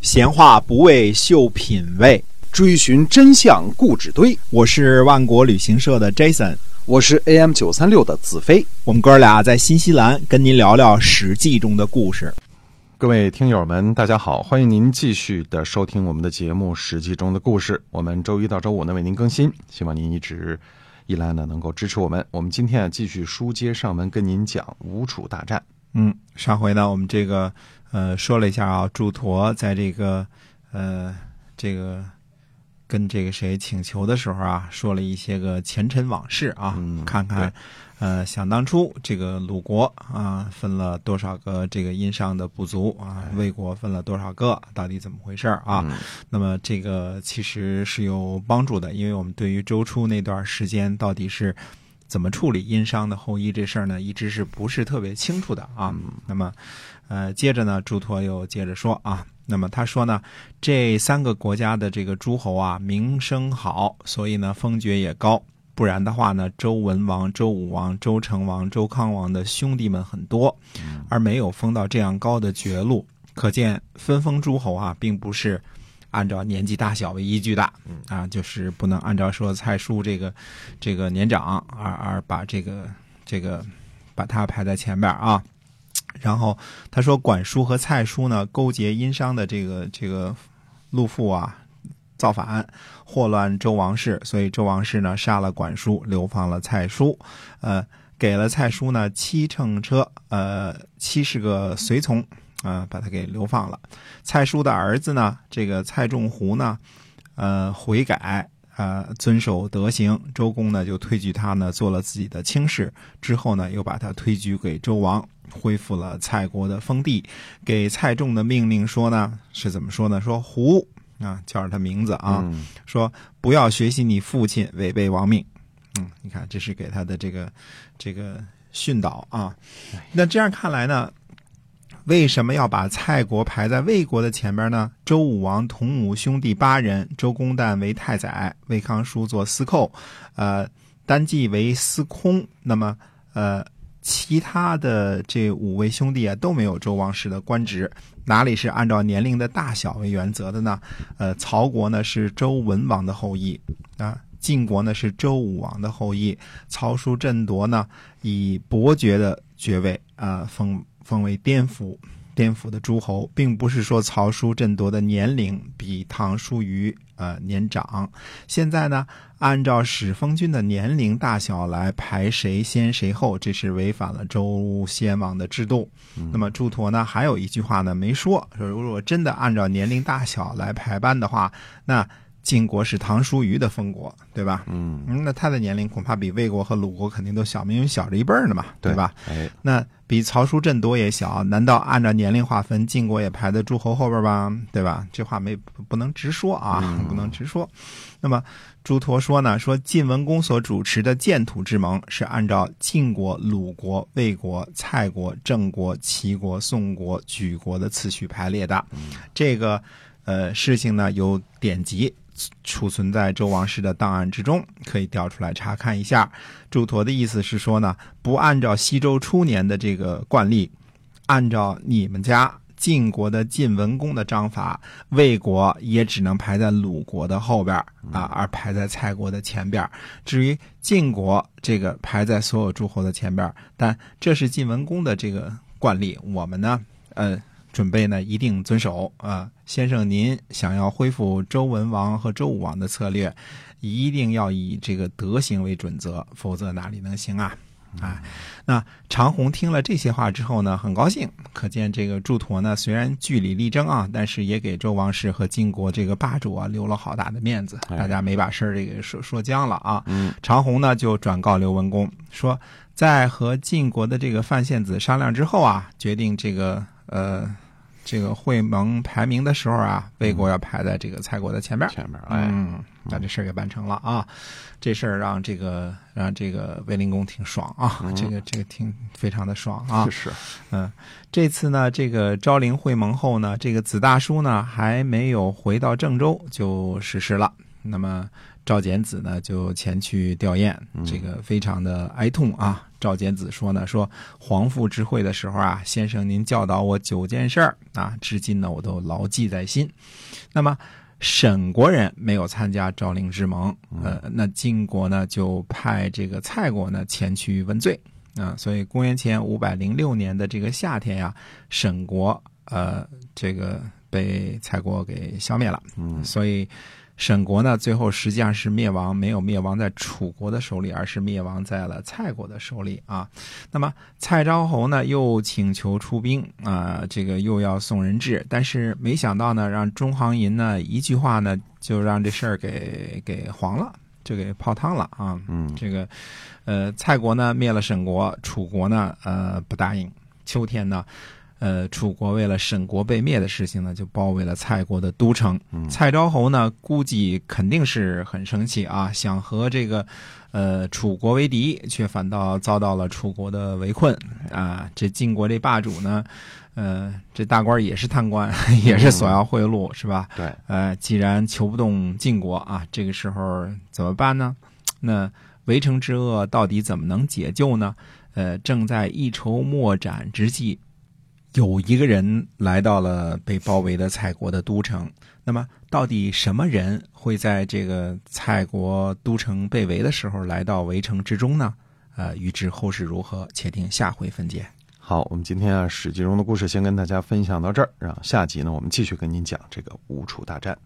闲话不为秀品味，追寻真相固执堆。我是万国旅行社的 Jason，我是 AM 九三六的子飞。我们哥俩在新西兰跟您聊聊《史记》中的故事。各位听友们，大家好，欢迎您继续的收听我们的节目《史记》中的故事。我们周一到周五呢为您更新，希望您一直以来呢能够支持我们。我们今天啊继续书接上文，跟您讲吴楚大战。嗯，上回呢我们这个呃说了一下啊，祝陀在这个呃这个跟这个谁请求的时候啊，说了一些个前尘往事啊，嗯看看呃想当初这个鲁国啊分了多少个这个殷商的部族啊，魏国分了多少个，到底怎么回事儿啊？嗯。那么这个其实是有帮助的，因为我们对于周初那段时间到底是怎么处理殷商的后裔这事儿呢，一直是不是特别清楚的啊？那么，呃，接着呢，朱佗又接着说啊，那么他说呢，这三个国家的这个诸侯啊，名声好，所以呢，封爵也高。不然的话呢，周文王、周武王、周成王、周康王的兄弟们很多，而没有封到这样高的爵禄，可见分封诸侯啊，并不是按照年纪大小为依据的，啊，就是不能按照说蔡叔这个这个年长而而把这个这个把他排在前边啊。然后他说，管叔和蔡叔呢勾结殷商的这个这个陆父啊，造反，祸乱周王室，所以周王室呢杀了管叔，流放了蔡叔，呃，给了蔡叔呢七乘车，呃，七十个随从，啊、把他给流放了。蔡叔的儿子呢，这个蔡仲胡呢，呃，悔改。呃，遵守德行，周公呢就推举他呢做了自己的卿士，之后呢又把他推举给周王，恢复了蔡国的封地。给蔡仲的命令说呢是怎么说呢？说胡啊，叫着他名字啊，嗯说不要学习你父亲违背王命。嗯，你看这是给他的这个这个训导啊。那这样看来呢，为什么要把蔡国排在魏国的前边呢？周武王同母兄弟八人，周公旦为太宰，魏康叔做司寇，呃，单季为司空。那么呃，其他的这五位兄弟啊都没有周王室的官职，哪里是按照年龄的大小为原则的呢？呃，曹国呢是周文王的后裔啊。晋国呢是周武王的后裔，曹叔振铎呢以伯爵的爵位啊、封封为颠府，颠府的诸侯，并不是说曹叔振铎的年龄比唐叔虞呃年长。现在呢，按照始封君的年龄大小来排谁先谁后，这是违反了周先王的制度。那么祝陀呢还有一句话呢没说，说如果真的按照年龄大小来排班的话，那晋国是唐叔虞的封国，对吧？嗯，嗯，那他的年龄恐怕比魏国和鲁国肯定都小，因为小着一辈儿呢嘛，对吧？？哎，那比曹叔振铎也小，难道按照年龄划分，晋国也排在诸侯后边吧？对吧？这话没不不能直说啊，嗯不能直说。那么朱佗说呢，说晋文公所主持的建土之盟是按照晋国、鲁国、魏国、蔡国、郑国、齐国、宋国、莒国的次序排列的。这个呃事情呢有典籍。储存在周王室的档案之中，可以调出来查看一下。祝陀的意思是说呢，不按照西周初年的这个惯例，按照你们家晋国的晋文公的章法，魏国也只能排在鲁国的后边啊，而排在蔡国的前边。至于晋国这个排在所有诸侯的前边，但这是晋文公的这个惯例，我们呢，呃。准备呢，一定遵守啊、先生，您想要恢复周文王和周武王的策略，一定要以这个德行为准则，否则哪里能行啊？啊，那长虹听了这些话之后呢，很高兴。可见这个祝陀呢，虽然据理力争啊，但是也给周王室和晋国这个霸主啊留了好大的面子，哎大家没把事儿这个说说僵了啊。嗯，长虹呢就转告刘文公说，在和晋国的这个范献子商量之后啊，决定这个呃这个会盟排名的时候啊，魏国要排在这个蔡国的前面。前面哎，嗯，把这事儿给办成了啊！这事儿让这个让这个卫灵公挺爽啊，这个这个挺非常的爽啊。是嗯，这次呢，这个昭陵会盟后呢，这个子大叔呢还没有回到郑州就逝世了那么赵简子呢就前去吊唁，这个非常的哀痛啊。赵简子说呢，说皇父之会的时候啊，先生您教导我九件事儿啊，至今呢我都牢记在心。那么沈国人没有参加昭令之盟，呃，那晋国呢就派这个蔡国呢前去问罪啊。所以公元前五百零六年的这个夏天呀，沈国呃这个被蔡国给消灭了，嗯所以。沈国呢，最后实际上是灭亡，没有灭亡在楚国的手里，而是灭亡在了蔡国的手里啊。那么蔡昭侯呢，又请求出兵啊，这个又要送人质，但是没想到呢，让中行银呢一句话呢，就让这事儿给给黄了，就给泡汤了啊。嗯这个呃，蔡国呢灭了沈国，楚国呢呃不答应。秋天呢。呃，楚国为了沈国被灭的事情呢，就包围了蔡国的都城。蔡昭侯呢，估计肯定是很生气啊，想和这个呃楚国为敌，却反倒遭到了楚国的围困啊。这晋国这霸主呢，呃，这大官也是贪官，也是索要贿赂，是吧？对，呃，既然求不动晋国啊，这个时候怎么办呢？那围城之恶到底怎么能解救呢？呃，正在一筹莫展之际。有一个人来到了被包围的蔡国的都城，那么到底什么人会在这个蔡国都城被围的时候来到围城之中呢？呃，预知后事如何，且听下回分解。好，我们今天啊《史记》中的故事先跟大家分享到这儿，然后下集呢我们继续跟您讲这个吴楚大战。